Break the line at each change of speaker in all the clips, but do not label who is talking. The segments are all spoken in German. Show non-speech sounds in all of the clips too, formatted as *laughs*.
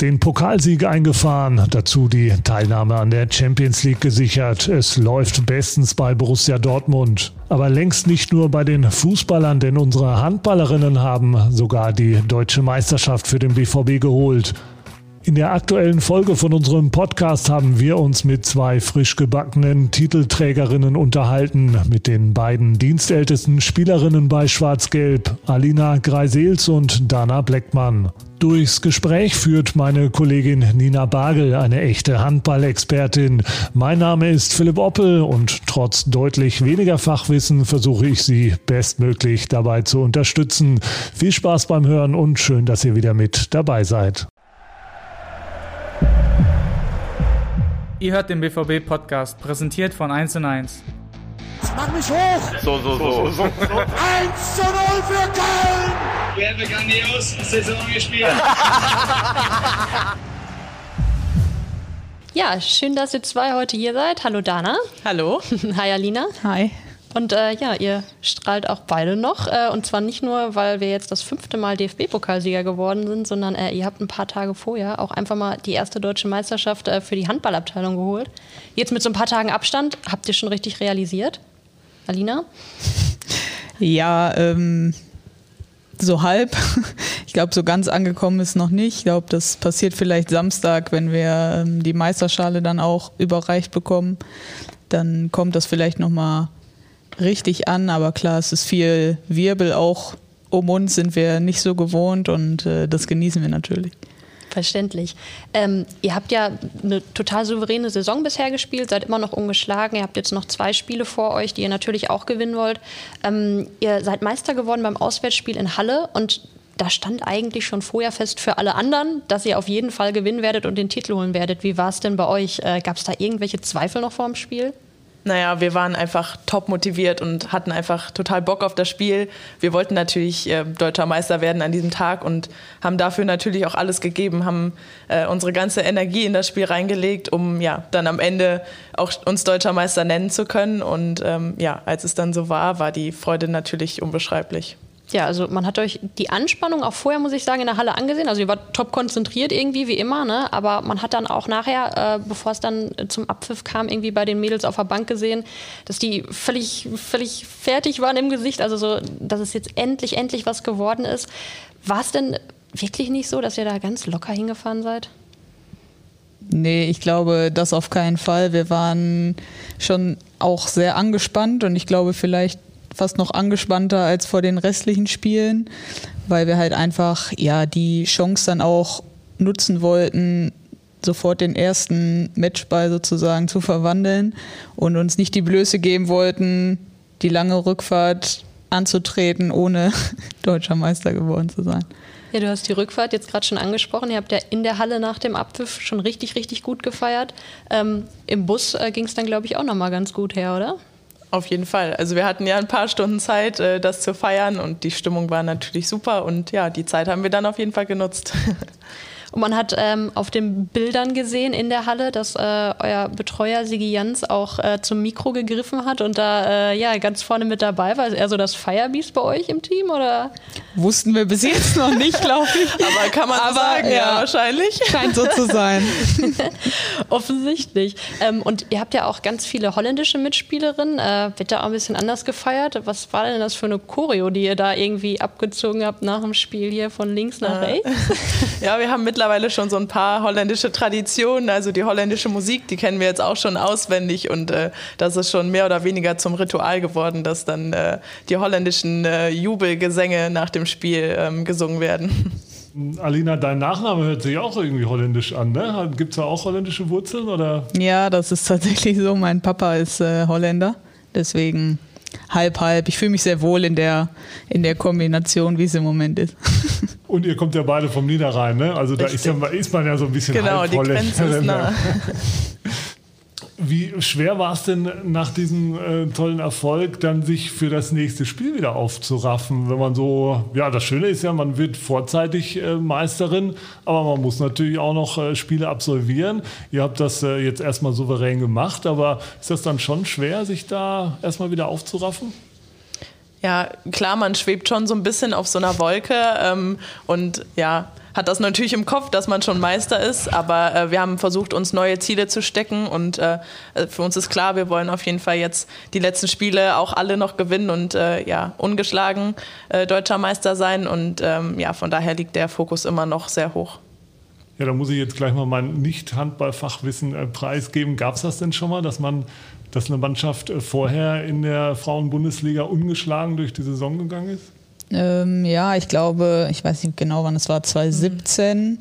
Den Pokalsieg eingefahren, dazu die Teilnahme an der Champions League gesichert. Es läuft bestens bei Borussia Dortmund. Aber längst nicht nur bei den Fußballern, denn unsere Handballerinnen haben sogar die deutsche Meisterschaft für den BVB geholt. In der aktuellen Folge von unserem Podcast haben wir uns mit zwei frisch gebackenen Titelträgerinnen unterhalten, mit den beiden dienstältesten Spielerinnen bei Schwarz-Gelb, Alina Greisels und Dana Bleckmann. Durchs Gespräch führt meine Kollegin Nina Bagel, eine echte Handballexpertin. Mein Name ist Philipp Oppel und trotz deutlich weniger Fachwissen versuche ich Sie bestmöglich dabei zu unterstützen. Viel Spaß beim Hören und schön, dass ihr wieder mit dabei seid.
Ihr hört den BVB-Podcast, präsentiert von 1 und 1.
Mach mich hoch!
So, so, so. so. 1
zu 0 für Köln!
Wir haben grandios Saison gespielt. *laughs*
Ja, schön, dass ihr zwei heute hier seid. Hallo Dana.
Hallo. *laughs*
Hi Alina.
Hi.
Und äh, ja, ihr strahlt auch beide noch. Äh, und zwar nicht nur, weil wir jetzt das fünfte Mal DFB-Pokalsieger geworden sind, sondern äh, ihr habt ein paar Tage vorher auch einfach mal die erste deutsche Meisterschaft äh, für die Handballabteilung geholt. Jetzt mit so ein paar Tagen Abstand, habt ihr schon richtig realisiert? Alina? *laughs*
Ja, ähm, so halb. *laughs* Ich glaube, so ganz angekommen ist noch nicht. Ich glaube, das passiert vielleicht Samstag, wenn wir ähm, die Meisterschale dann auch überreicht bekommen. Dann kommt das vielleicht nochmal richtig an, aber klar, es ist viel Wirbel auch um uns sind wir nicht so gewohnt und äh, das genießen wir natürlich.
Verständlich. Ähm, ihr habt ja eine total souveräne Saison bisher gespielt, seid immer noch ungeschlagen. Ihr habt jetzt noch zwei Spiele vor euch, die ihr natürlich auch gewinnen wollt. Ähm, ihr seid Meister geworden beim Auswärtsspiel in Halle und da stand eigentlich schon vorher fest für alle anderen, dass ihr auf jeden Fall gewinnen werdet und den Titel holen werdet. Wie war es denn bei euch? Äh, Gab es da irgendwelche Zweifel noch vor dem Spiel?
Naja, wir waren einfach top motiviert und hatten einfach total Bock auf das Spiel. Wir wollten natürlich äh, deutscher Meister werden an diesem Tag und haben dafür natürlich auch alles gegeben, haben äh, unsere ganze Energie in das Spiel reingelegt, um ja dann am Ende auch uns deutscher Meister nennen zu können. Und ähm, ja, als es dann so war, war die Freude natürlich unbeschreiblich.
Ja, also man hat euch die Anspannung auch vorher, muss ich sagen, in der Halle angesehen. Also ihr wart top konzentriert irgendwie, wie immer, ne? Aber man hat dann auch nachher, äh, bevor es dann zum Abpfiff kam, irgendwie bei den Mädels auf der Bank gesehen, dass die völlig, völlig fertig waren im Gesicht. Also so, dass es jetzt endlich, endlich was geworden ist. War es denn wirklich nicht so, dass ihr da ganz locker hingefahren seid?
Nee, ich glaube, das auf keinen Fall. Wir waren schon auch sehr angespannt und ich glaube, vielleicht fast noch angespannter als vor den restlichen Spielen, weil wir halt einfach ja die Chance dann auch nutzen wollten, sofort den ersten Matchball sozusagen zu verwandeln und uns nicht die Blöße geben wollten, die lange Rückfahrt anzutreten, ohne *laughs* deutscher Meister geworden zu sein.
Ja, du hast die Rückfahrt jetzt gerade schon angesprochen. Ihr habt ja in der Halle nach dem Abpfiff schon richtig, richtig gut gefeiert. Ähm, Im Bus äh, ging es dann, glaube ich, auch nochmal ganz gut her, oder?
Auf jeden Fall. Also wir hatten ja ein paar Stunden Zeit, äh, das zu feiern und die Stimmung war natürlich super und ja, die Zeit haben wir dann auf jeden Fall genutzt. *laughs*
Und man hat ähm, auf den Bildern gesehen in der Halle, dass äh, euer Betreuer Sigi Jans auch äh, zum Mikro gegriffen hat und da äh, ja ganz vorne mit dabei war. Ist er so das Firebeast bei euch im Team oder?
Wussten wir bis jetzt noch nicht, glaube ich. *laughs*
Aber kann man Aber, sagen, ja, ja, wahrscheinlich.
Scheint so zu sein. *laughs*
Offensichtlich. Ähm, und ihr habt ja auch ganz viele holländische Mitspielerinnen. Äh, wird da auch ein bisschen anders gefeiert? Was war denn das für eine Choreo, die ihr da irgendwie abgezogen habt nach dem Spiel hier von links nach rechts? *laughs*
Ja, wir haben mit mittlerweile schon so ein paar holländische Traditionen. Also die holländische Musik, die kennen wir jetzt auch schon auswendig und äh, das ist schon mehr oder weniger zum Ritual geworden, dass dann äh, die holländischen äh, Jubelgesänge nach dem Spiel ähm, gesungen werden. *laughs*
Alina, dein Nachname hört sich auch irgendwie holländisch an, ne? Gibt es da auch holländische Wurzeln? Oder?
Ja, das ist tatsächlich so. Mein Papa ist äh, Holländer, deswegen halb, halb. Ich fühle mich sehr wohl in der, in der Kombination, wie es im Moment ist. *laughs*
Und ihr kommt ja beide vom Niederrhein, ne? Also da ist, ja, ist, man ja so ein bisschen
Genau, die Grenze ist nah. *laughs*
Wie schwer war es denn nach diesem äh, tollen Erfolg, dann sich für das nächste Spiel wieder aufzuraffen? Wenn man so, ja, das Schöne ist ja, man wird vorzeitig äh, Meisterin, aber man muss natürlich auch noch äh, Spiele absolvieren. Ihr habt das äh, jetzt erstmal souverän gemacht, aber ist das dann schon schwer, sich da erstmal wieder aufzuraffen?
Ja, klar, man schwebt schon so ein bisschen auf so einer Wolke ähm, und ja, hat das natürlich im Kopf, dass man schon Meister ist, aber äh, wir haben versucht, uns neue Ziele zu stecken und äh, für uns ist klar, wir wollen auf jeden Fall jetzt die letzten Spiele auch alle noch gewinnen und äh, ja, ungeschlagen äh, deutscher Meister sein und ähm, ja, von daher liegt der Fokus immer noch sehr hoch.
Ja, da muss ich jetzt gleich mal mein Nicht-Handballfachwissen äh, preisgeben. Gab es das denn schon mal, dass man, dass eine Mannschaft äh, vorher in der Frauen-Bundesliga ungeschlagen durch die Saison gegangen ist?
Ähm, ja, ich glaube, ich weiß nicht genau, wann es war, 2017. Mhm.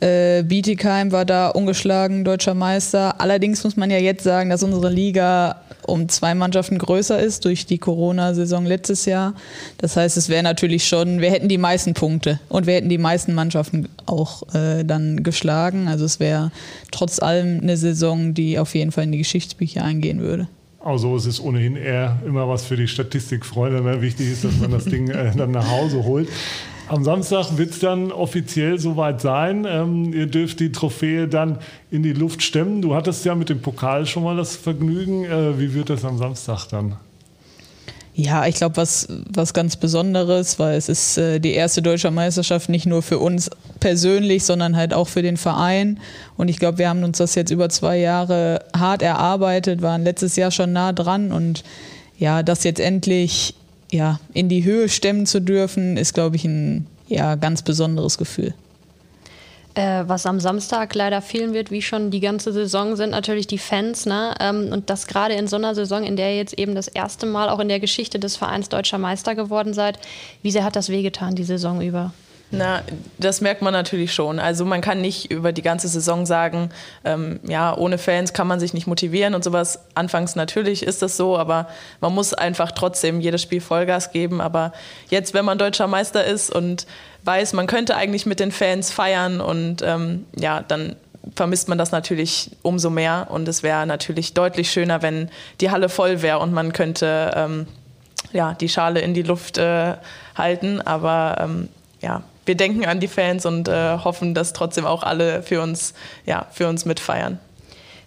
Äh, Bietigheim war da ungeschlagen deutscher Meister. Allerdings muss man ja jetzt sagen, dass unsere Liga um zwei Mannschaften größer ist durch die Corona-Saison letztes Jahr. Das heißt, es wäre natürlich schon, wir hätten die meisten Punkte und wir hätten die meisten Mannschaften auch äh, dann geschlagen. Also es wäre trotz allem eine Saison, die auf jeden Fall in die Geschichtsbücher eingehen würde.
Also es ist ohnehin eher immer was für die Statistikfreunde. Ne? Wichtig ist, dass man das Ding äh, dann nach Hause holt. Am Samstag wird es dann offiziell soweit sein. Ähm, ihr dürft die Trophäe dann in die Luft stemmen. Du hattest ja mit dem Pokal schon mal das Vergnügen. Äh, wie wird das am Samstag dann?
Ja, ich glaube, was, was ganz Besonderes, weil es ist äh, die erste deutsche Meisterschaft nicht nur für uns persönlich, sondern halt auch für den Verein. Und ich glaube, wir haben uns das jetzt über zwei Jahre hart erarbeitet, waren letztes Jahr schon nah dran und ja, das jetzt endlich ja, in die Höhe stemmen zu dürfen, ist, glaube ich, ein ja, ganz besonderes Gefühl.
Äh, was am Samstag leider fehlen wird, wie schon die ganze Saison, sind natürlich die Fans. Ne? Ähm, und das gerade in so einer Saison, in der ihr jetzt eben das erste Mal auch in der Geschichte des Vereins deutscher Meister geworden seid. Wie sehr hat das wehgetan, die Saison über?
Na, das merkt man natürlich schon. Also man kann nicht über die ganze Saison sagen, ähm, ja, ohne Fans kann man sich nicht motivieren und sowas. Anfangs natürlich ist das so, aber man muss einfach trotzdem jedes Spiel Vollgas geben. Aber jetzt, wenn man deutscher Meister ist und weiß, man könnte eigentlich mit den Fans feiern und ähm, ja, dann vermisst man das natürlich umso mehr. Und es wäre natürlich deutlich schöner, wenn die Halle voll wäre und man könnte ähm, ja, die Schale in die Luft äh, halten. Aber ähm, ja, wir denken an die Fans und äh, hoffen, dass trotzdem auch alle für uns, ja, für uns mitfeiern.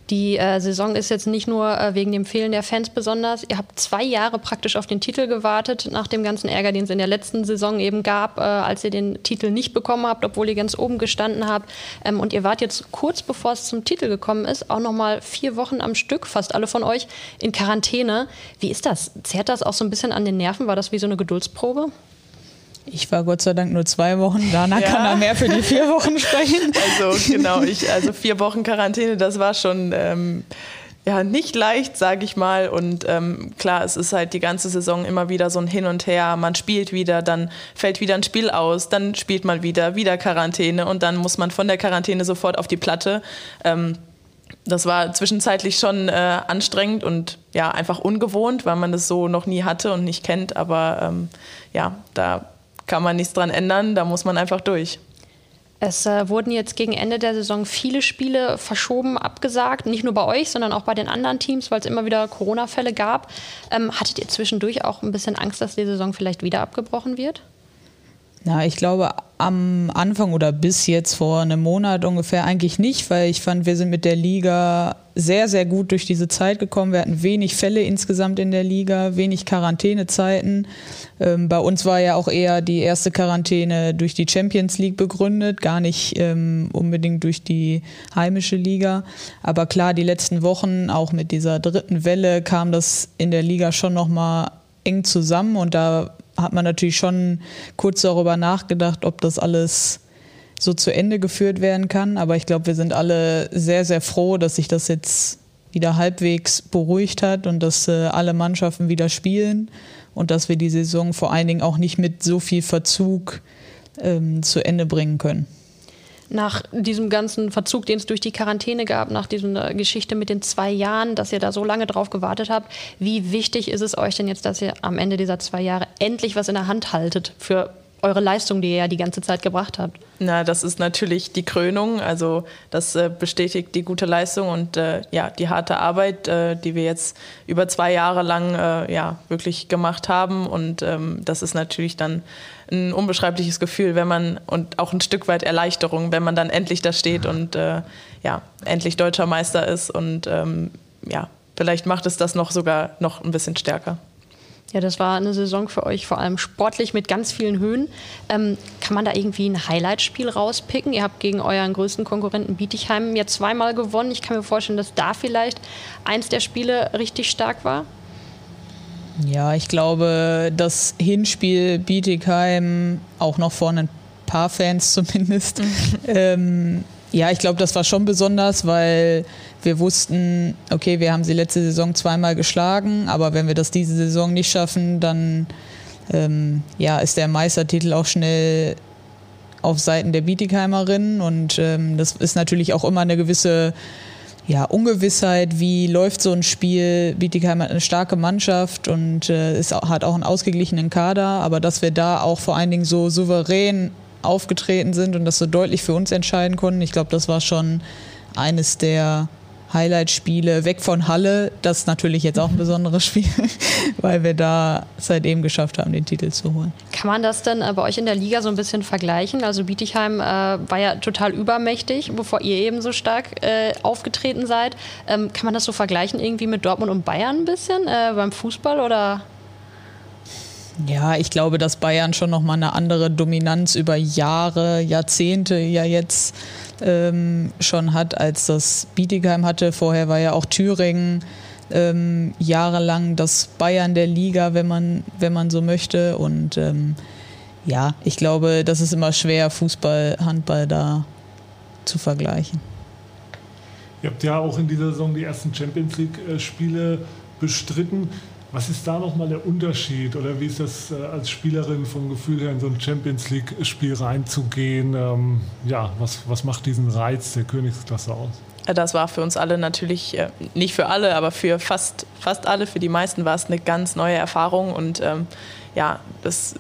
Die äh, Saison ist jetzt nicht nur äh, wegen dem Fehlen der Fans besonders. Ihr habt zwei Jahre praktisch auf den Titel gewartet, nach dem ganzen Ärger, den es in der letzten Saison eben gab, äh, als ihr den Titel nicht bekommen habt, obwohl ihr ganz oben gestanden habt. Ähm, und ihr wart jetzt kurz bevor es zum Titel gekommen ist, auch noch mal vier Wochen am Stück, fast alle von euch, in Quarantäne. Wie ist das? Zehrt das auch so ein bisschen an den Nerven? War das wie so eine Geduldsprobe?
Ich war Gott sei Dank nur zwei Wochen, Dana ja. kann er mehr für die vier Wochen sprechen. *laughs*
Also genau, ich, also vier Wochen Quarantäne, das war schon ähm, ja, nicht leicht, sage ich mal. Und ähm, klar, es ist halt die ganze Saison immer wieder so ein Hin und Her. Man spielt wieder, dann fällt wieder ein Spiel aus, dann spielt man wieder, wieder Quarantäne und dann muss man von der Quarantäne sofort auf die Platte. Ähm, das war zwischenzeitlich schon äh, anstrengend und ja, einfach ungewohnt, weil man das so noch nie hatte und nicht kennt. Aber ähm, ja, da kann man nichts dran ändern, da muss man einfach durch.
Es äh, wurden jetzt gegen Ende der Saison viele Spiele verschoben, abgesagt, nicht nur bei euch, sondern auch bei den anderen Teams, weil es immer wieder Corona-Fälle gab. Ähm, hattet ihr zwischendurch auch ein bisschen Angst, dass die Saison vielleicht wieder abgebrochen wird?
Na, ich glaube am Anfang oder bis jetzt vor einem Monat ungefähr eigentlich nicht, weil ich fand, wir sind mit der Liga sehr, sehr gut durch diese Zeit gekommen. Wir hatten wenig Fälle insgesamt in der Liga, wenig Quarantänezeiten. Ähm, bei uns war ja auch eher die erste Quarantäne durch die Champions League begründet, gar nicht ähm, unbedingt durch die heimische Liga. Aber klar, die letzten Wochen, auch mit dieser dritten Welle, kam das in der Liga schon nochmal eng zusammen und da hat man natürlich schon kurz darüber nachgedacht, ob das alles so zu Ende geführt werden kann. Aber ich glaube, wir sind alle sehr, sehr froh, dass sich das jetzt wieder halbwegs beruhigt hat und dass äh, alle Mannschaften wieder spielen und dass wir die Saison vor allen Dingen auch nicht mit so viel Verzug ähm, zu Ende bringen können
nach diesem ganzen Verzug, den es durch die Quarantäne gab, nach dieser Geschichte mit den zwei Jahren, dass ihr da so lange drauf gewartet habt, wie wichtig ist es euch denn jetzt, dass ihr am Ende dieser zwei Jahre endlich was in der Hand haltet für eure Leistung, die ihr ja die ganze Zeit gebracht habt?
Na, das ist natürlich die Krönung. Also das äh, bestätigt die gute Leistung und äh, ja, die harte Arbeit, äh, die wir jetzt über zwei Jahre lang äh, ja, wirklich gemacht haben. Und ähm, das ist natürlich dann ein unbeschreibliches Gefühl, wenn man und auch ein Stück weit Erleichterung, wenn man dann endlich da steht und äh, ja, endlich deutscher Meister ist. Und ähm, ja, vielleicht macht es das noch sogar noch ein bisschen stärker.
Ja, das war eine Saison für euch vor allem sportlich mit ganz vielen Höhen. Ähm, kann man da irgendwie ein Highlightspiel rauspicken? Ihr habt gegen euren größten Konkurrenten Bietigheim jetzt zweimal gewonnen. Ich kann mir vorstellen, dass da vielleicht eins der Spiele richtig stark war.
Ja, ich glaube, das Hinspiel Bietigheim, auch noch vor ein paar Fans *laughs* zumindest, ähm, ja, ich glaube, das war schon besonders, weil wir wussten, okay, wir haben sie letzte Saison zweimal geschlagen, aber wenn wir das diese Saison nicht schaffen, dann ähm, ja, ist der Meistertitel auch schnell auf Seiten der Bietigheimerinnen und ähm, das ist natürlich auch immer eine gewisse ja, Ungewissheit, wie läuft so ein Spiel. Bietigheim hat eine starke Mannschaft und äh, ist, hat auch einen ausgeglichenen Kader, aber dass wir da auch vor allen Dingen so souverän aufgetreten sind und das so deutlich für uns entscheiden konnten, ich glaube, das war schon eines der Highlight-Spiele weg von Halle. Das ist natürlich jetzt auch ein besonderes Spiel, *laughs* weil wir da seitdem geschafft haben, den Titel zu holen.
Kann man das denn äh, bei euch in der Liga so ein bisschen vergleichen? Also Bietigheim äh, war ja total übermächtig, bevor ihr eben so stark äh, aufgetreten seid. Ähm, kann man das so vergleichen irgendwie mit Dortmund und Bayern ein bisschen äh, beim Fußball oder?
Ja, ich glaube, dass Bayern schon noch mal eine andere Dominanz über Jahre, Jahrzehnte ja jetzt ähm, schon hat, als das Bietigheim hatte. Vorher war ja auch Thüringen ähm, jahrelang das Bayern der Liga, wenn man, wenn man so möchte. Und ähm, ja, ich glaube, das ist immer schwer, Fußball, Handball da zu vergleichen.
Ihr habt ja auch in dieser Saison die ersten Champions League-Spiele bestritten. Was ist da nochmal der Unterschied oder wie ist das äh, als Spielerin vom Gefühl her in so ein Champions League-Spiel reinzugehen? Ähm, ja, was, was macht diesen Reiz der Königsklasse aus?
Das war für uns alle natürlich, äh, nicht für alle, aber für fast, fast alle, für die meisten war es eine ganz neue Erfahrung und ähm, ja, das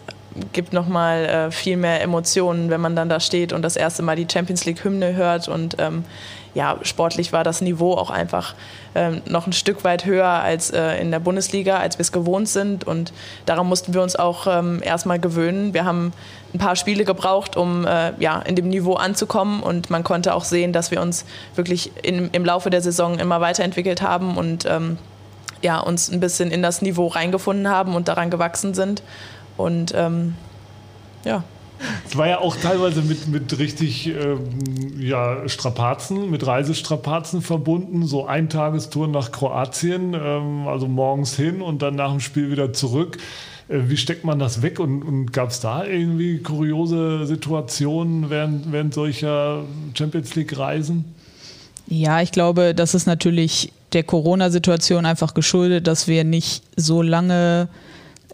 gibt nochmal äh, viel mehr Emotionen, wenn man dann da steht und das erste Mal die Champions League-Hymne hört und ähm, ja, sportlich war das Niveau auch einfach ähm, noch ein Stück weit höher als äh, in der Bundesliga, als wir es gewohnt sind. Und daran mussten wir uns auch ähm, erstmal gewöhnen. Wir haben ein paar Spiele gebraucht, um äh, ja, in dem Niveau anzukommen. Und man konnte auch sehen, dass wir uns wirklich in, im Laufe der Saison immer weiterentwickelt haben und ähm, ja, uns ein bisschen in das Niveau reingefunden haben und daran gewachsen sind. Und ähm, ja.
Es war ja auch teilweise mit, mit richtig ähm, ja, Strapazen, mit Reisestrapazen verbunden. So Eintagestouren nach Kroatien, ähm, also morgens hin und dann nach dem Spiel wieder zurück. Äh, wie steckt man das weg und, und gab es da irgendwie kuriose Situationen während, während solcher Champions League-Reisen?
Ja, ich glaube, das ist natürlich der Corona-Situation einfach geschuldet, dass wir nicht so lange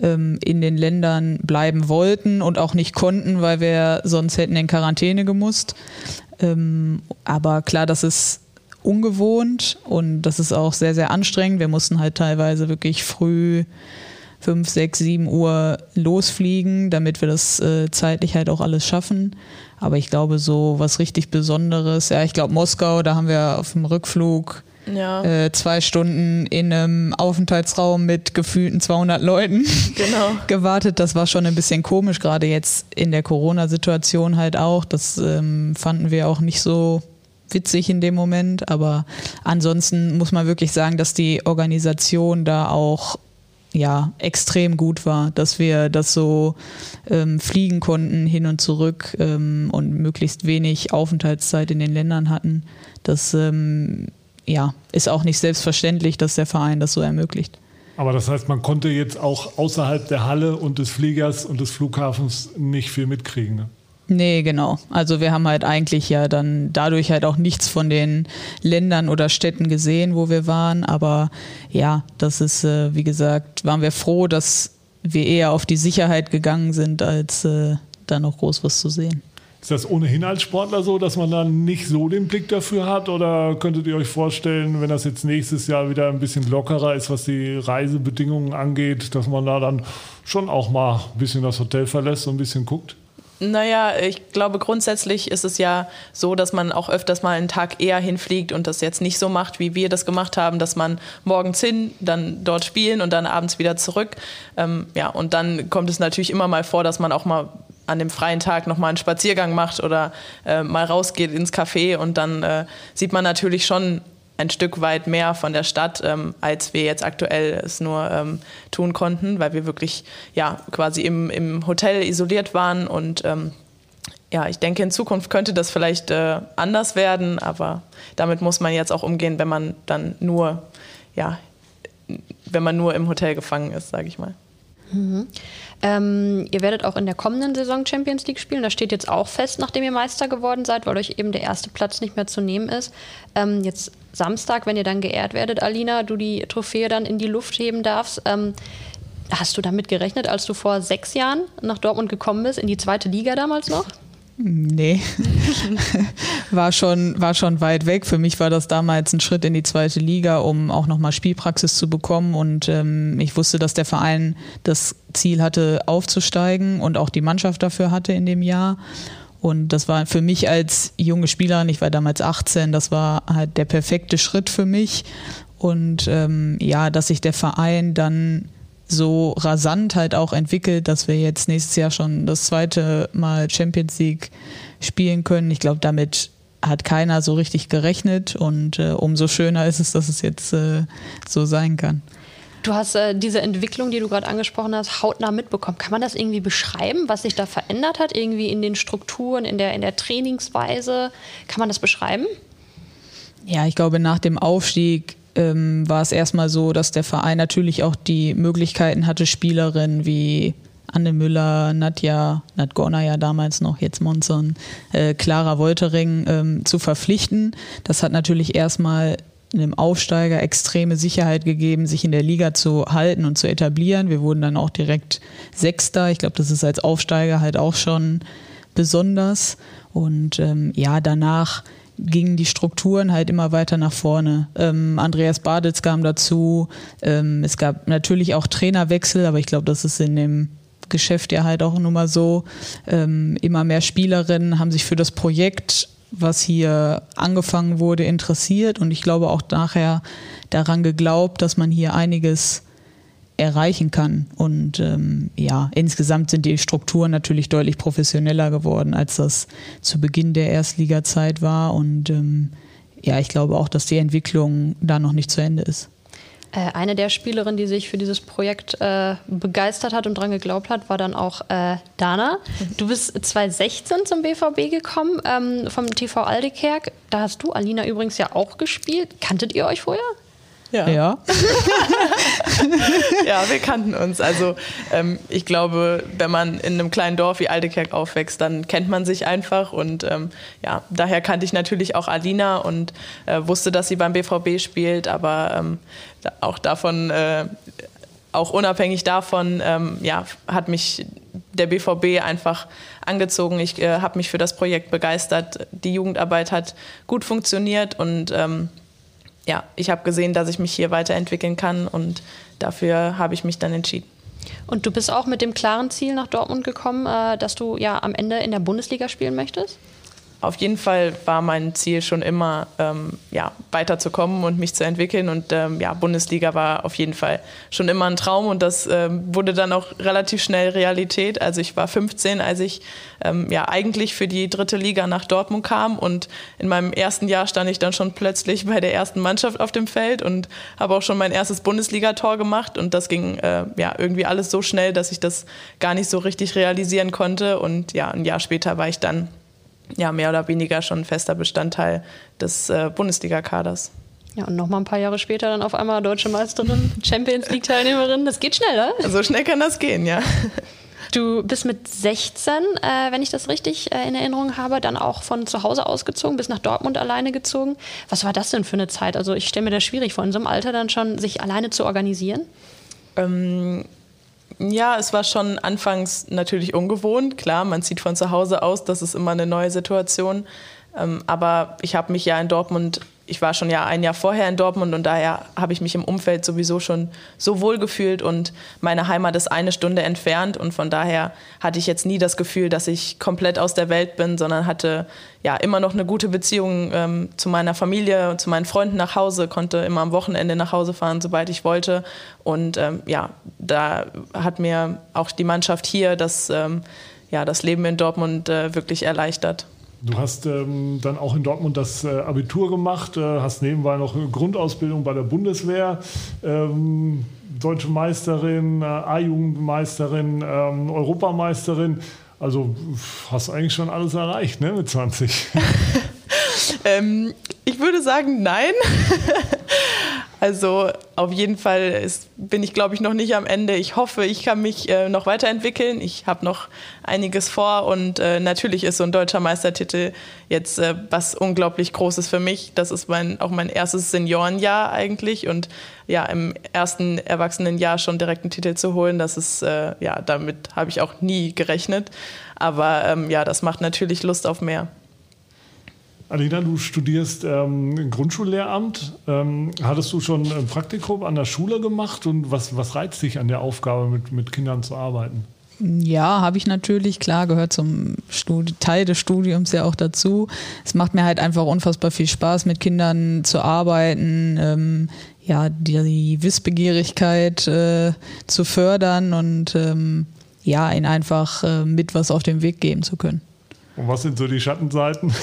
ähm, in den Ländern bleiben wollten und auch nicht konnten, weil wir sonst hätten in Quarantäne gemusst. Ähm, aber klar, das ist ungewohnt und das ist auch sehr, sehr anstrengend. Wir mussten halt teilweise wirklich früh 5, 6, 7 Uhr losfliegen, damit wir das äh, zeitlich halt auch alles schaffen. Aber ich glaube, so was richtig Besonderes, ja, ich glaube Moskau, da haben wir auf dem Rückflug ja. äh, zwei Stunden in einem Aufenthaltsraum mit gefühlten 200 Leuten genau. *laughs* gewartet. Das war schon ein bisschen komisch, gerade jetzt in der Corona-Situation halt auch. Das ähm, fanden wir auch nicht so witzig in dem Moment. Aber ansonsten muss man wirklich sagen, dass die Organisation da auch ja, extrem gut war, dass wir das so ähm, fliegen konnten hin und zurück ähm, und möglichst wenig Aufenthaltszeit in den Ländern hatten. Das ähm, ja, ist auch nicht selbstverständlich, dass der Verein das so ermöglicht.
Aber das heißt, man konnte jetzt auch außerhalb der Halle und des Fliegers und des Flughafens nicht viel mitkriegen. Ne?
Nee, genau. Also wir haben halt eigentlich ja dann dadurch halt auch nichts von den Ländern oder Städten gesehen, wo wir waren. Aber ja, das ist, äh, wie gesagt, waren wir froh, dass wir eher auf die Sicherheit gegangen sind, als äh, da noch groß was zu sehen.
Ist das ohnehin als Sportler so, dass man dann nicht so den Blick dafür hat? Oder könntet ihr euch vorstellen, wenn das jetzt nächstes Jahr wieder ein bisschen lockerer ist, was die Reisebedingungen angeht, dass man da dann schon auch mal ein bisschen das Hotel verlässt und ein bisschen guckt?
Naja, ich glaube, grundsätzlich ist es ja so, dass man auch öfters mal einen Tag eher hinfliegt und das jetzt nicht so macht, wie wir das gemacht haben, dass man morgens hin, dann dort spielen und dann abends wieder zurück. Ähm, ja, und dann kommt es natürlich immer mal vor, dass man auch mal an dem freien Tag nochmal einen Spaziergang macht oder äh, mal rausgeht ins Café und dann äh, sieht man natürlich schon ein Stück weit mehr von der Stadt, ähm, als wir jetzt aktuell es nur ähm, tun konnten, weil wir wirklich ja quasi im, im Hotel isoliert waren und ähm, ja, ich denke, in Zukunft könnte das vielleicht äh, anders werden, aber damit muss man jetzt auch umgehen, wenn man dann nur, ja, wenn man nur im Hotel gefangen ist, sage ich mal.
Mhm. Ähm, ihr werdet auch in der kommenden Saison Champions League spielen. Das steht jetzt auch fest, nachdem ihr Meister geworden seid, weil euch eben der erste Platz nicht mehr zu nehmen ist. Ähm, jetzt Samstag, wenn ihr dann geehrt werdet, Alina, du die Trophäe dann in die Luft heben darfst. Ähm, hast du damit gerechnet, als du vor sechs Jahren nach Dortmund gekommen bist, in die zweite Liga damals noch?
Nee, *laughs* war, schon, war schon weit weg. Für mich war das damals ein Schritt in die zweite Liga, um auch nochmal Spielpraxis zu bekommen. Und ähm, ich wusste, dass der Verein das Ziel hatte, aufzusteigen und auch die Mannschaft dafür hatte in dem Jahr. Und das war für mich als junge Spielerin, ich war damals 18, das war halt der perfekte Schritt für mich. Und ähm, ja, dass sich der Verein dann so rasant halt auch entwickelt, dass wir jetzt nächstes Jahr schon das zweite Mal Champions League spielen können. Ich glaube, damit hat keiner so richtig gerechnet und äh, umso schöner ist es, dass es jetzt äh, so sein kann.
Du hast äh, diese Entwicklung, die du gerade angesprochen hast, hautnah mitbekommen. Kann man das irgendwie beschreiben, was sich da verändert hat, irgendwie in den Strukturen, in der, in der Trainingsweise? Kann man das beschreiben?
Ja, ich glaube, nach dem Aufstieg ähm, war es erstmal so, dass der Verein natürlich auch die Möglichkeiten hatte, Spielerinnen wie Anne Müller, Nadja, Nadgorna ja damals noch, jetzt Monson, äh, Clara Woltering ähm, zu verpflichten. Das hat natürlich erstmal einem Aufsteiger extreme Sicherheit gegeben, sich in der Liga zu halten und zu etablieren. Wir wurden dann auch direkt Sechster. Ich glaube, das ist als Aufsteiger halt auch schon besonders. Und ähm, ja, danach gingen die Strukturen halt immer weiter nach vorne. Ähm, Andreas Baditz kam dazu. Ähm, es gab natürlich auch Trainerwechsel, aber ich glaube, das ist in dem Geschäft ja halt auch nun mal so. Ähm, immer mehr Spielerinnen haben sich für das Projekt, was hier angefangen wurde, interessiert und ich glaube auch nachher daran geglaubt, dass man hier einiges erreichen kann. Und ähm, ja, insgesamt sind die Strukturen natürlich deutlich professioneller geworden, als das zu Beginn der Erstliga-Zeit war. Und ähm, ja, ich glaube auch, dass die Entwicklung da noch nicht zu Ende ist.
Äh, eine der Spielerinnen, die sich für dieses Projekt äh, begeistert hat und daran geglaubt hat, war dann auch äh, Dana. Du bist 2016 zum BVB gekommen, ähm, vom TV Aldekerk. Da hast du, Alina, übrigens ja auch gespielt. Kanntet ihr euch vorher?
Ja. Ja, *laughs* ja wir kannten uns. Also ähm, ich glaube, wenn man in einem kleinen Dorf wie Aldekerk aufwächst, dann kennt man sich einfach. Und ähm, ja, daher kannte ich natürlich auch Alina und äh, wusste, dass sie beim BVB spielt. Aber ähm, auch davon, äh, auch unabhängig davon, ähm, ja, hat mich der BVB einfach angezogen. Ich äh, habe mich für das Projekt begeistert. Die Jugendarbeit hat gut funktioniert und ähm, ja, ich habe gesehen, dass ich mich hier weiterentwickeln kann und dafür habe ich mich dann entschieden.
Und du bist auch mit dem klaren Ziel nach Dortmund gekommen, äh, dass du ja am Ende in der Bundesliga spielen möchtest?
Auf jeden Fall war mein Ziel schon immer, ähm, ja, weiterzukommen und mich zu entwickeln. Und ähm, ja, Bundesliga war auf jeden Fall schon immer ein Traum und das ähm, wurde dann auch relativ schnell Realität. Also ich war 15, als ich ähm, ja eigentlich für die dritte Liga nach Dortmund kam und in meinem ersten Jahr stand ich dann schon plötzlich bei der ersten Mannschaft auf dem Feld und habe auch schon mein erstes Bundesligator gemacht und das ging äh, ja irgendwie alles so schnell, dass ich das gar nicht so richtig realisieren konnte. Und ja, ein Jahr später war ich dann ja mehr oder weniger schon fester Bestandteil des äh, Bundesliga-Kaders.
Ja, und nochmal ein paar Jahre später dann auf einmal deutsche Meisterin, Champions League-Teilnehmerin. Das geht schnell, oder?
So schnell kann das gehen, ja.
Du bist mit 16, äh, wenn ich das richtig äh, in Erinnerung habe, dann auch von zu Hause ausgezogen, bist nach Dortmund alleine gezogen. Was war das denn für eine Zeit? Also ich stelle mir das schwierig vor, in so einem Alter dann schon sich alleine zu organisieren.
Ähm, ja, es war schon anfangs natürlich ungewohnt. Klar, man zieht von zu Hause aus, das ist immer eine neue Situation. Ähm, aber ich habe mich ja in Dortmund ich war schon ja ein Jahr vorher in Dortmund und daher habe ich mich im Umfeld sowieso schon so wohl gefühlt und meine Heimat ist eine Stunde entfernt und von daher hatte ich jetzt nie das Gefühl, dass ich komplett aus der Welt bin, sondern hatte ja immer noch eine gute Beziehung ähm, zu meiner Familie, zu meinen Freunden nach Hause, konnte immer am Wochenende nach Hause fahren, sobald ich wollte und ähm, ja, da hat mir auch die Mannschaft hier das, ähm, ja, das Leben in Dortmund äh, wirklich erleichtert.
Du hast ähm, dann auch in Dortmund das äh, Abitur gemacht, äh, hast nebenbei noch Grundausbildung bei der Bundeswehr, ähm, deutsche Meisterin, äh, A-Jugendmeisterin, ähm, Europameisterin. Also hast eigentlich schon alles erreicht ne, mit 20. *laughs*
ähm, ich würde sagen, nein. *laughs* Also auf jeden Fall ist, bin ich, glaube ich, noch nicht am Ende. Ich hoffe, ich kann mich äh, noch weiterentwickeln. Ich habe noch einiges vor und äh, natürlich ist so ein deutscher Meistertitel jetzt äh, was unglaublich Großes für mich. Das ist mein, auch mein erstes Seniorenjahr eigentlich und ja, im ersten Erwachsenenjahr schon direkt einen Titel zu holen, das ist, äh, ja, damit habe ich auch nie gerechnet. Aber ähm, ja, das macht natürlich Lust auf mehr.
Alina, du studierst ähm, Grundschullehramt. Ähm, hattest du schon ein Praktikum an der Schule gemacht und was, was reizt dich an der Aufgabe, mit, mit Kindern zu arbeiten?
Ja, habe ich natürlich, klar, gehört zum Studi Teil des Studiums ja auch dazu. Es macht mir halt einfach unfassbar viel Spaß, mit Kindern zu arbeiten, ähm, ja, die, die Wissbegierigkeit äh, zu fördern und ähm, ja, ihnen einfach äh, mit was auf den Weg geben zu können.
Und was sind so die Schattenseiten? *laughs*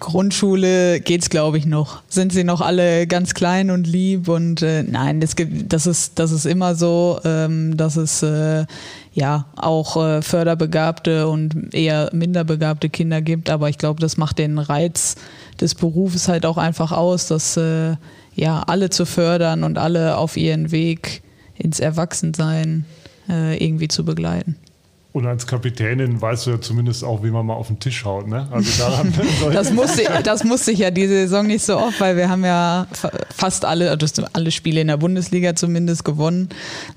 Grundschule geht's, glaube ich, noch. Sind sie noch alle ganz klein und lieb und äh, nein, das, gibt, das, ist, das ist immer so, ähm, dass es äh, ja auch äh, förderbegabte und eher minderbegabte Kinder gibt, aber ich glaube, das macht den Reiz des Berufes halt auch einfach aus, dass äh, ja alle zu fördern und alle auf ihren Weg ins Erwachsensein äh, irgendwie zu begleiten.
Und als Kapitänin weißt du ja zumindest auch, wie man mal auf den Tisch haut. Ne? Also daran *laughs*
das, musste, das musste ich ja diese Saison nicht so oft, weil wir haben ja fast alle, also alle Spiele in der Bundesliga zumindest gewonnen.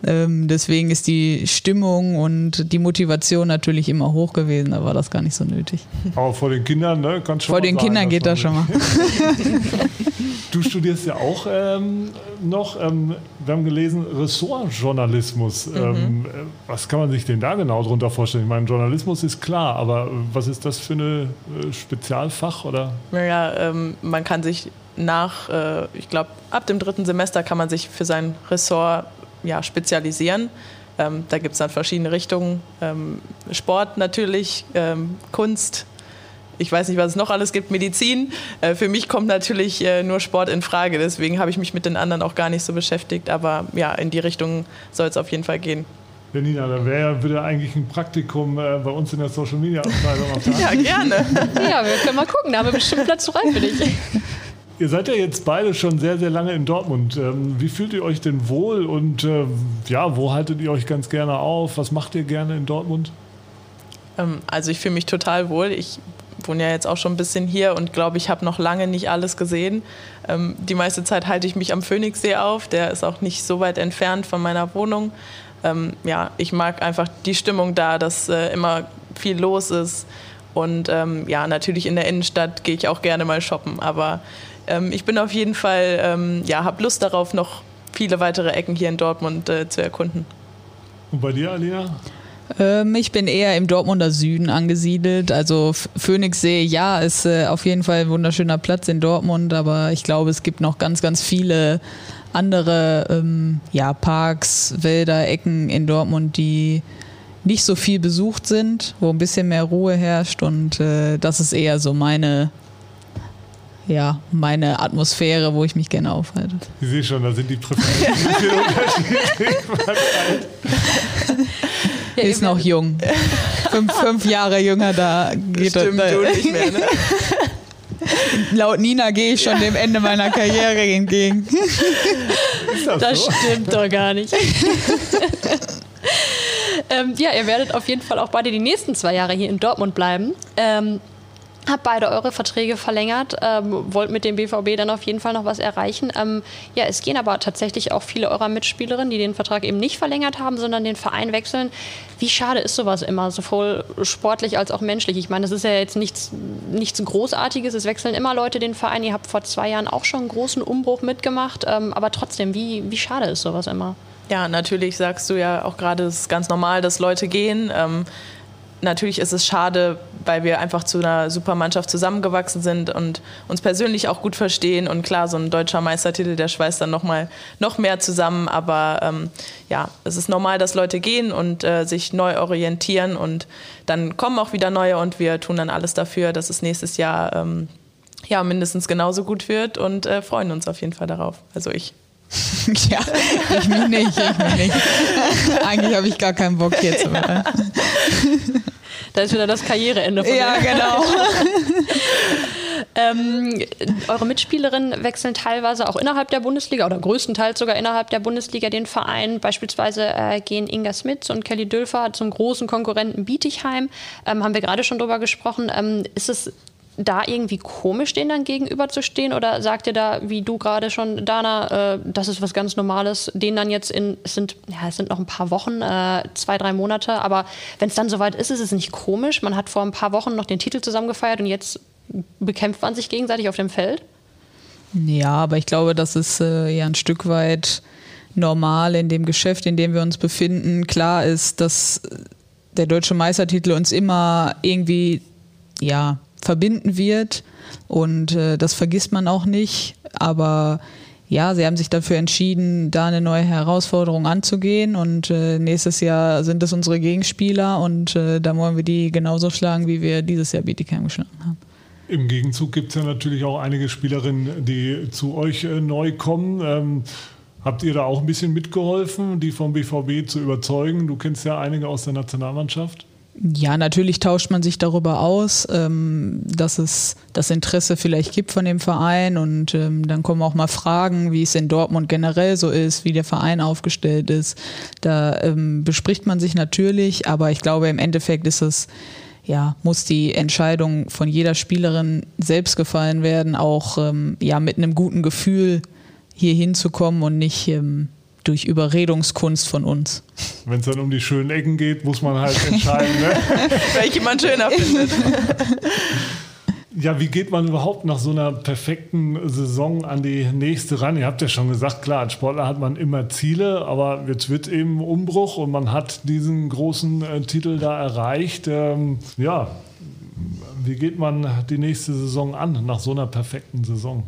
Ähm, deswegen ist die Stimmung und die Motivation natürlich immer hoch gewesen. Da war das gar nicht so nötig.
Aber vor den Kindern, ne? Kannst
schon Vor den sagen, Kindern geht das schon mal. *laughs*
du studierst ja auch ähm, noch, ähm, wir haben gelesen, Ressortjournalismus. Mhm. Ähm, was kann man sich denn da genau drunter vorstellen? Ich meine, Journalismus ist klar, aber was ist das für ein äh, Spezialfach? Oder?
Naja, ähm, man kann sich nach, äh, ich glaube, ab dem dritten Semester kann man sich für sein Ressort ja, spezialisieren. Ähm, da gibt es dann verschiedene Richtungen. Ähm, Sport natürlich, ähm, Kunst, ich weiß nicht, was es noch alles gibt, Medizin. Äh, für mich kommt natürlich äh, nur Sport in Frage. Deswegen habe ich mich mit den anderen auch gar nicht so beschäftigt. Aber ja, in die Richtung soll es auf jeden Fall gehen.
Ja, Nina, da wäre ja wieder eigentlich ein Praktikum äh, bei uns in der Social Media Abteilung. *laughs*
ja, gerne. *laughs*
ja, wir können mal gucken. Da haben wir bestimmt Platz frei für dich. *laughs*
Ihr seid ja jetzt beide schon sehr, sehr lange in Dortmund. Ähm, wie fühlt ihr euch denn wohl und äh, ja, wo haltet ihr euch ganz gerne auf? Was macht ihr gerne in Dortmund?
Ähm, also ich fühle mich total wohl. Ich wohne ja jetzt auch schon ein bisschen hier und glaube, ich habe noch lange nicht alles gesehen. Ähm, die meiste Zeit halte ich mich am Phoenixsee auf. Der ist auch nicht so weit entfernt von meiner Wohnung. Ähm, ja, ich mag einfach die Stimmung da, dass äh, immer viel los ist. Und ähm, ja, natürlich in der Innenstadt gehe ich auch gerne mal shoppen. Aber ähm, ich bin auf jeden Fall, ähm, ja, habe Lust darauf, noch viele weitere Ecken hier in Dortmund äh, zu erkunden.
Und bei dir, Alina?
Ähm, ich bin eher im Dortmunder Süden angesiedelt. Also Phoenixsee, ja, ist äh, auf jeden Fall ein wunderschöner Platz in Dortmund, aber ich glaube, es gibt noch ganz, ganz viele andere ähm, ja, Parks, Wälder, Ecken in Dortmund, die nicht so viel besucht sind, wo ein bisschen mehr Ruhe herrscht und äh, das ist eher so meine ja, meine Atmosphäre, wo ich mich gerne aufhalte.
Ich sehe schon, da sind die Präferenzen unterschiedlich. *laughs* *laughs* *laughs*
Er ist noch jung. fünf, fünf Jahre jünger, da geht
Stimmt,
das.
Du nicht mehr, ne? *laughs*
Laut Nina gehe ich schon dem Ende meiner Karriere entgegen. *laughs*
Das, das so? stimmt doch gar nicht. ähm, ja, ihr werdet auf jeden Fall auch beide die nächsten zwei Jahre hier in Dortmund bleiben. Ähm, Habt beide eure Verträge verlängert, ähm, wollt mit dem BVB dann auf jeden Fall noch was erreichen. Ähm, ja, es gehen aber tatsächlich auch viele eurer Mitspielerinnen, die den Vertrag eben nicht verlängert haben, sondern den Verein wechseln. Wie schade ist sowas immer, sowohl sportlich als auch menschlich? Ich meine, das ist ja jetzt nichts, nichts Großartiges. Es wechseln immer Leute den Verein. Ihr habt vor zwei Jahren auch schon einen großen Umbruch mitgemacht. Ähm, aber trotzdem, wie, wie schade ist sowas immer?
Ja, natürlich sagst du ja auch gerade, es ist ganz normal, dass Leute gehen. Ähm, natürlich ist es schade, weil wir einfach zu einer super Mannschaft zusammengewachsen sind und uns persönlich auch gut verstehen. Und klar, so ein deutscher Meistertitel, der schweißt dann nochmal noch mehr zusammen. Aber ähm, ja, es ist normal, dass Leute gehen und äh, sich neu orientieren und dann kommen auch wieder neue und wir tun dann alles dafür, dass es nächstes Jahr ähm, ja, mindestens genauso gut wird und äh, freuen uns auf jeden Fall darauf. Also ich. *laughs*
ja, ich mich nicht, ich mich nicht. Eigentlich habe ich gar keinen Bock hier zu machen.
Da ist wieder das Karriereende von
Ja, genau. *laughs*
ähm, eure Mitspielerinnen wechseln teilweise auch innerhalb der Bundesliga oder größtenteils sogar innerhalb der Bundesliga den Verein. Beispielsweise äh, gehen Inga Smits und Kelly Dülfer zum großen Konkurrenten Bietigheim. Ähm, haben wir gerade schon drüber gesprochen. Ähm, ist es da irgendwie komisch, denen dann gegenüberzustehen? Oder sagt ihr da, wie du gerade schon, Dana, äh, das ist was ganz Normales, denen dann jetzt in, es sind, ja, es sind noch ein paar Wochen, äh, zwei, drei Monate, aber wenn es dann soweit ist, ist es nicht komisch. Man hat vor ein paar Wochen noch den Titel zusammen gefeiert und jetzt bekämpft man sich gegenseitig auf dem Feld?
Ja, aber ich glaube, das ist äh, ja ein Stück weit normal in dem Geschäft, in dem wir uns befinden. Klar ist, dass der deutsche Meistertitel uns immer irgendwie, ja, verbinden wird. Und äh, das vergisst man auch nicht. Aber ja, sie haben sich dafür entschieden, da eine neue Herausforderung anzugehen. Und äh, nächstes Jahr sind es unsere Gegenspieler und äh, da wollen wir die genauso schlagen, wie wir dieses Jahr Bietigheim geschlagen haben.
Im Gegenzug gibt es ja natürlich auch einige Spielerinnen, die zu euch äh, neu kommen. Ähm, habt ihr da auch ein bisschen mitgeholfen, die vom BVB zu überzeugen? Du kennst ja einige aus der Nationalmannschaft.
Ja, natürlich tauscht man sich darüber aus, ähm, dass es das Interesse vielleicht gibt von dem Verein und ähm, dann kommen auch mal Fragen, wie es in Dortmund generell so ist, wie der Verein aufgestellt ist. Da ähm, bespricht man sich natürlich, aber ich glaube, im Endeffekt ist es ja, muss die Entscheidung von jeder Spielerin selbst gefallen werden, auch ähm, ja, mit einem guten Gefühl hier hinzukommen und nicht ähm, durch Überredungskunst von uns.
Wenn es dann um die schönen Ecken geht, muss man halt entscheiden, ne? *laughs*
welche man schöner *laughs* findet.
Ja, wie geht man überhaupt nach so einer perfekten Saison an die nächste ran? Ihr habt ja schon gesagt, klar, als Sportler hat man immer Ziele, aber jetzt wird eben Umbruch und man hat diesen großen äh, Titel da erreicht. Ähm, ja, wie geht man die nächste Saison an nach so einer perfekten Saison?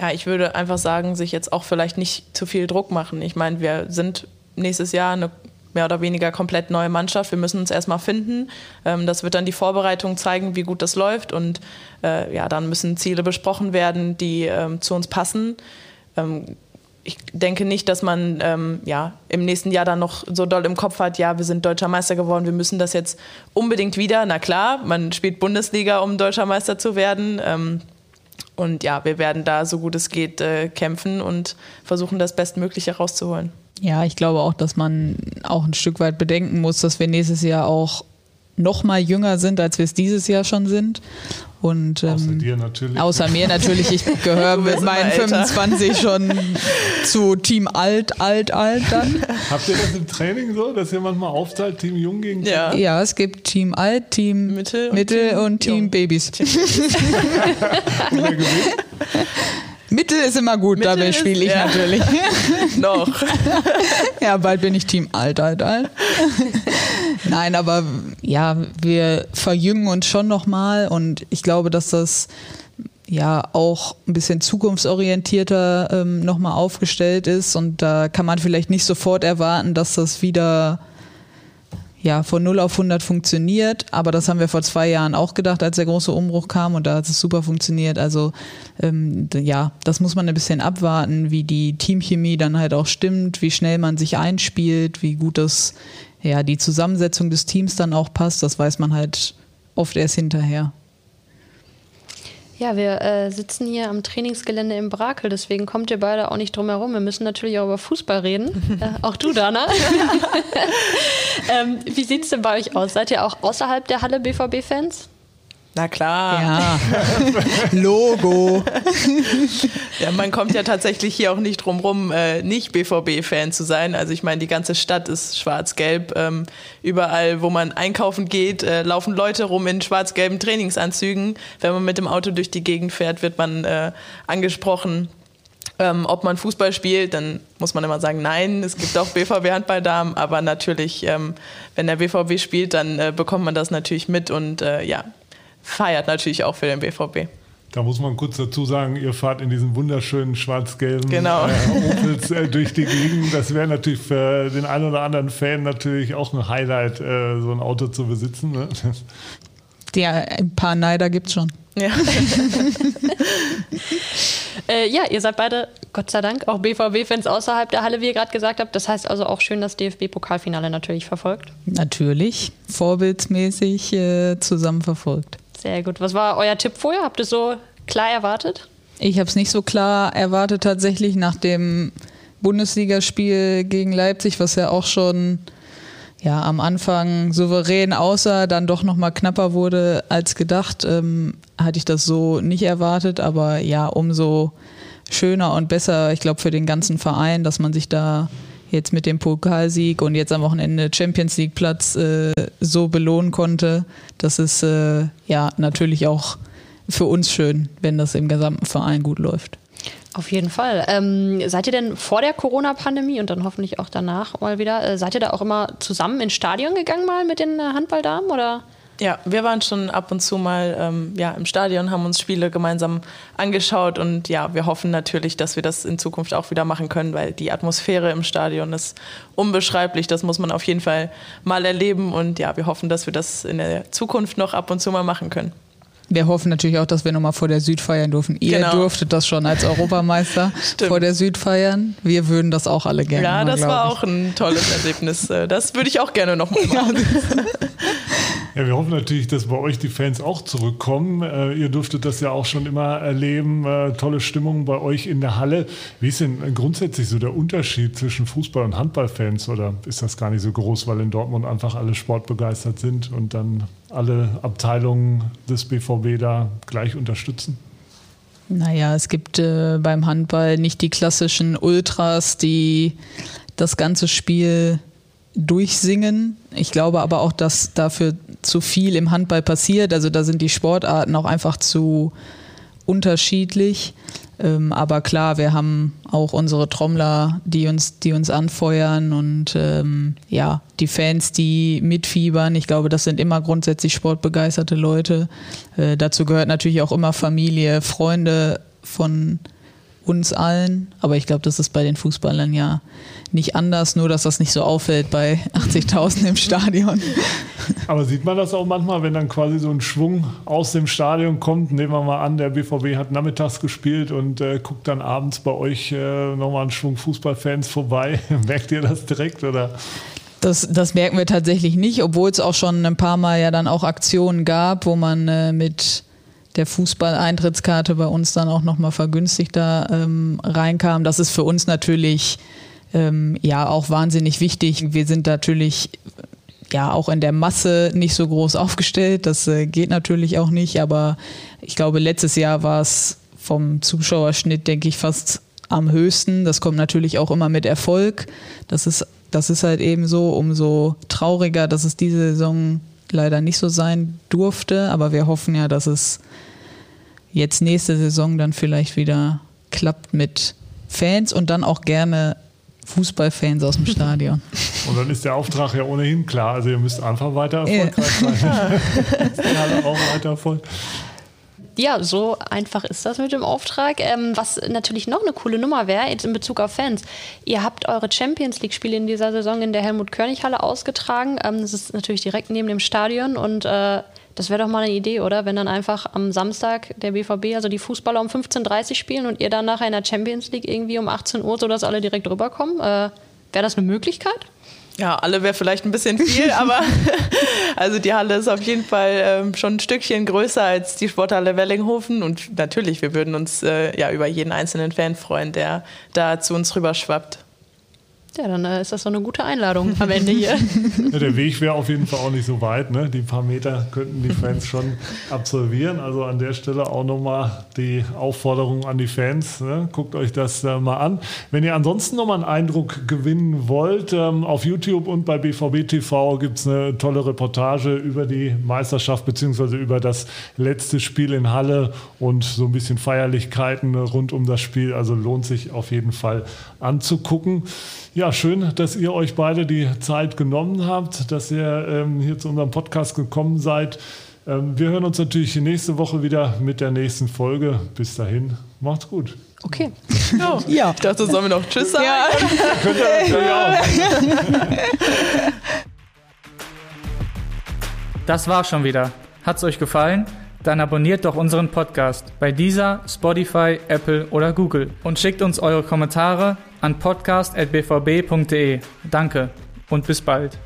Ja, ich würde einfach sagen, sich jetzt auch vielleicht nicht zu viel Druck machen. Ich meine, wir sind nächstes Jahr eine mehr oder weniger komplett neue Mannschaft. Wir müssen uns erstmal finden. Ähm, das wird dann die Vorbereitung zeigen, wie gut das läuft. Und äh, ja, dann müssen Ziele besprochen werden, die ähm, zu uns passen. Ähm, ich denke nicht, dass man ja, im nächsten Jahr dann noch so doll im Kopf hat, ja, wir sind deutscher Meister geworden, wir müssen das jetzt unbedingt wieder. Na klar, man spielt Bundesliga, um deutscher Meister zu werden. Und ja, wir werden da so gut es geht äh, kämpfen und versuchen, das Bestmögliche rauszuholen.
Ja, ich glaube auch, dass man auch ein Stück weit bedenken muss, dass wir nächstes Jahr auch noch mal jünger sind, als wir es dieses Jahr schon sind. Und,
ähm, außer dir natürlich.
Außer mir natürlich. Ich *laughs* gehöre mit meinen 25 schon zu Team alt, alt, alt dann.
Habt ihr das im Training so, dass ihr manchmal aufteilt, Team Jung gegen
Team Ja, ja es gibt Team Alt, Team Mitte und, Mitte Team, und Team Babys. *laughs* *laughs* Gewinnt? Mittel ist immer gut, Mittel dabei spiele ich ja. natürlich. *laughs*
Noch. *laughs*
ja, bald bin ich Team alt, alt, alt. *laughs* Nein, aber ja, wir verjüngen uns schon nochmal und ich glaube, dass das ja auch ein bisschen zukunftsorientierter ähm, nochmal aufgestellt ist und da kann man vielleicht nicht sofort erwarten, dass das wieder ja, von 0 auf 100 funktioniert, aber das haben wir vor zwei Jahren auch gedacht, als der große Umbruch kam und da hat es super funktioniert. Also ähm, ja, das muss man ein bisschen abwarten, wie die Teamchemie dann halt auch stimmt, wie schnell man sich einspielt, wie gut das, ja, die Zusammensetzung des Teams dann auch passt, das weiß man halt oft erst hinterher.
Ja, wir äh, sitzen hier am Trainingsgelände im Brakel, deswegen kommt ihr beide auch nicht drum herum. Wir müssen natürlich auch über Fußball reden. *laughs* äh, auch du, Dana. *laughs* ähm, wie sieht es denn bei euch aus? Seid ihr auch außerhalb der Halle BVB-Fans?
Na klar.
Ja. *laughs* Logo.
ja, man kommt ja tatsächlich hier auch nicht drum rum, äh, nicht BVB-Fan zu sein. Also ich meine, die ganze Stadt ist schwarz-gelb. Ähm, überall, wo man einkaufen geht, äh, laufen Leute rum in schwarz-gelben Trainingsanzügen. Wenn man mit dem Auto durch die Gegend fährt, wird man äh, angesprochen. Ähm, ob man Fußball spielt, dann muss man immer sagen, nein, es gibt auch BVB-Handballdamen, aber natürlich, ähm, wenn der BVB spielt, dann äh, bekommt man das natürlich mit und äh, ja, feiert natürlich auch für den BVB.
Da muss man kurz dazu sagen, ihr fahrt in diesen wunderschönen schwarz-gelben
genau.
äh, Opels äh, durch die Gegend. Das wäre natürlich für den einen oder anderen Fan natürlich auch ein Highlight, äh, so ein Auto zu besitzen. Ne?
Ja, ein paar Neider gibt es schon.
Ja. *laughs*
äh, ja, ihr seid beide, Gott sei Dank, auch BVB-Fans außerhalb der Halle, wie ihr gerade gesagt habt. Das heißt also auch schön das DFB-Pokalfinale natürlich verfolgt.
Natürlich, vorbildsmäßig äh, zusammen verfolgt.
Sehr gut. Was war euer Tipp vorher? Habt ihr es so klar erwartet?
Ich habe es nicht so klar erwartet tatsächlich nach dem Bundesligaspiel gegen Leipzig, was ja auch schon ja, am Anfang souverän aussah, dann doch nochmal knapper wurde als gedacht, ähm, hatte ich das so nicht erwartet. Aber ja, umso schöner und besser, ich glaube, für den ganzen Verein, dass man sich da jetzt mit dem Pokalsieg und jetzt am Wochenende Champions League Platz äh, so belohnen konnte. Das ist äh, ja natürlich auch für uns schön, wenn das im gesamten Verein gut läuft.
Auf jeden Fall. Ähm, seid ihr denn vor der Corona-Pandemie und dann hoffentlich auch danach mal wieder, äh, seid ihr da auch immer zusammen ins Stadion gegangen mal mit den äh, Handballdamen oder?
Ja, wir waren schon ab und zu mal ähm, ja, im Stadion, haben uns Spiele gemeinsam angeschaut und ja, wir hoffen natürlich, dass wir das in Zukunft auch wieder machen können, weil die Atmosphäre im Stadion ist unbeschreiblich. Das muss man auf jeden Fall mal erleben und ja, wir hoffen, dass wir das in der Zukunft noch ab und zu mal machen können.
Wir hoffen natürlich auch, dass wir nochmal vor der Süd feiern dürfen. Ihr genau. durftet das schon als Europameister *laughs* vor der Süd feiern. Wir würden das auch alle gerne.
Ja,
machen,
das war auch ein tolles Erlebnis. Äh, das würde ich auch gerne nochmal *laughs* machen. *laughs*
Ja, wir hoffen natürlich, dass bei euch die Fans auch zurückkommen. Äh, ihr dürftet das ja auch schon immer erleben. Äh, tolle Stimmung bei euch in der Halle. Wie ist denn grundsätzlich so der Unterschied zwischen Fußball- und Handballfans? Oder ist das gar nicht so groß, weil in Dortmund einfach alle sportbegeistert sind und dann alle Abteilungen des BVB da gleich unterstützen?
Naja, es gibt äh, beim Handball nicht die klassischen Ultras, die das ganze Spiel durchsingen. Ich glaube aber auch, dass dafür zu viel im Handball passiert. Also da sind die Sportarten auch einfach zu unterschiedlich. Ähm, aber klar, wir haben auch unsere Trommler, die uns, die uns anfeuern und ähm, ja, die Fans, die mitfiebern. Ich glaube, das sind immer grundsätzlich sportbegeisterte Leute. Äh, dazu gehört natürlich auch immer Familie, Freunde von uns allen. Aber ich glaube, das ist bei den Fußballern ja nicht anders, nur dass das nicht so auffällt bei *laughs* 80.000 im Stadion.
Aber sieht man das auch manchmal, wenn dann quasi so ein Schwung aus dem Stadion kommt? Nehmen wir mal an, der BVB hat nachmittags gespielt und äh, guckt dann abends bei euch äh, nochmal einen Schwung Fußballfans vorbei. *laughs* Merkt ihr das direkt oder?
Das, das merken wir tatsächlich nicht, obwohl es auch schon ein paar Mal ja dann auch Aktionen gab, wo man äh, mit der Fußball-Eintrittskarte bei uns dann auch nochmal vergünstigt da ähm, reinkam. Das ist für uns natürlich ähm, ja auch wahnsinnig wichtig. Wir sind natürlich ja auch in der Masse nicht so groß aufgestellt. Das äh, geht natürlich auch nicht, aber ich glaube, letztes Jahr war es vom Zuschauerschnitt, denke ich, fast am höchsten. Das kommt natürlich auch immer mit Erfolg. Das ist, das ist halt eben so, umso trauriger, dass es diese Saison leider nicht so sein durfte. Aber wir hoffen ja, dass es jetzt nächste Saison dann vielleicht wieder klappt mit Fans und dann auch gerne Fußballfans aus dem *laughs* Stadion.
Und dann ist der Auftrag ja ohnehin klar. Also ihr müsst einfach weiter erfolgreich sein. *laughs* *laughs* alle auch weiter Erfolg.
Ja, so einfach ist das mit dem Auftrag. Ähm, was natürlich noch eine coole Nummer wäre, jetzt in Bezug auf Fans. Ihr habt eure Champions League-Spiele in dieser Saison in der Helmut-Körnig-Halle ausgetragen. Ähm, das ist natürlich direkt neben dem Stadion und äh, das wäre doch mal eine Idee, oder? Wenn dann einfach am Samstag der BVB, also die Fußballer um 15.30 Uhr spielen und ihr dann nachher in der Champions League irgendwie um 18 Uhr, sodass alle direkt rüberkommen. Äh, wäre das eine Möglichkeit?
Ja, alle wäre vielleicht ein bisschen viel, *laughs* aber *laughs* also die Halle ist auf jeden Fall ähm, schon ein Stückchen größer als die Sporthalle Wellinghofen und natürlich, wir würden uns äh, ja über jeden einzelnen Fan freuen, der da zu uns rüberschwappt.
Ja, dann äh, ist das doch eine gute Einladung am Ende hier. *laughs*
Ja, der Weg wäre auf jeden Fall auch nicht so weit. Ne? Die paar Meter könnten die Fans schon absolvieren. Also an der Stelle auch nochmal die Aufforderung an die Fans. Ne? Guckt euch das äh, mal an. Wenn ihr ansonsten nochmal einen Eindruck gewinnen wollt, ähm, auf YouTube und bei BVB TV gibt es eine tolle Reportage über die Meisterschaft bzw. über das letzte Spiel in Halle und so ein bisschen Feierlichkeiten rund um das Spiel. Also lohnt sich auf jeden Fall anzugucken. Ja, schön, dass ihr euch beide die Zeit genommen habt, dass ihr ähm, hier zu unserem Podcast gekommen seid. Ähm, wir hören uns natürlich nächste Woche wieder mit der nächsten Folge. Bis dahin, macht's gut.
Okay.
Oh, ja. Ich dachte, sollen wir noch Tschüss sagen? Ja.
Könnt ihr natürlich auch.
Das war schon wieder. Hat's euch gefallen? Dann abonniert doch unseren Podcast bei dieser, Spotify, Apple oder Google und schickt uns eure Kommentare an podcast.bvb.de. Danke und bis bald.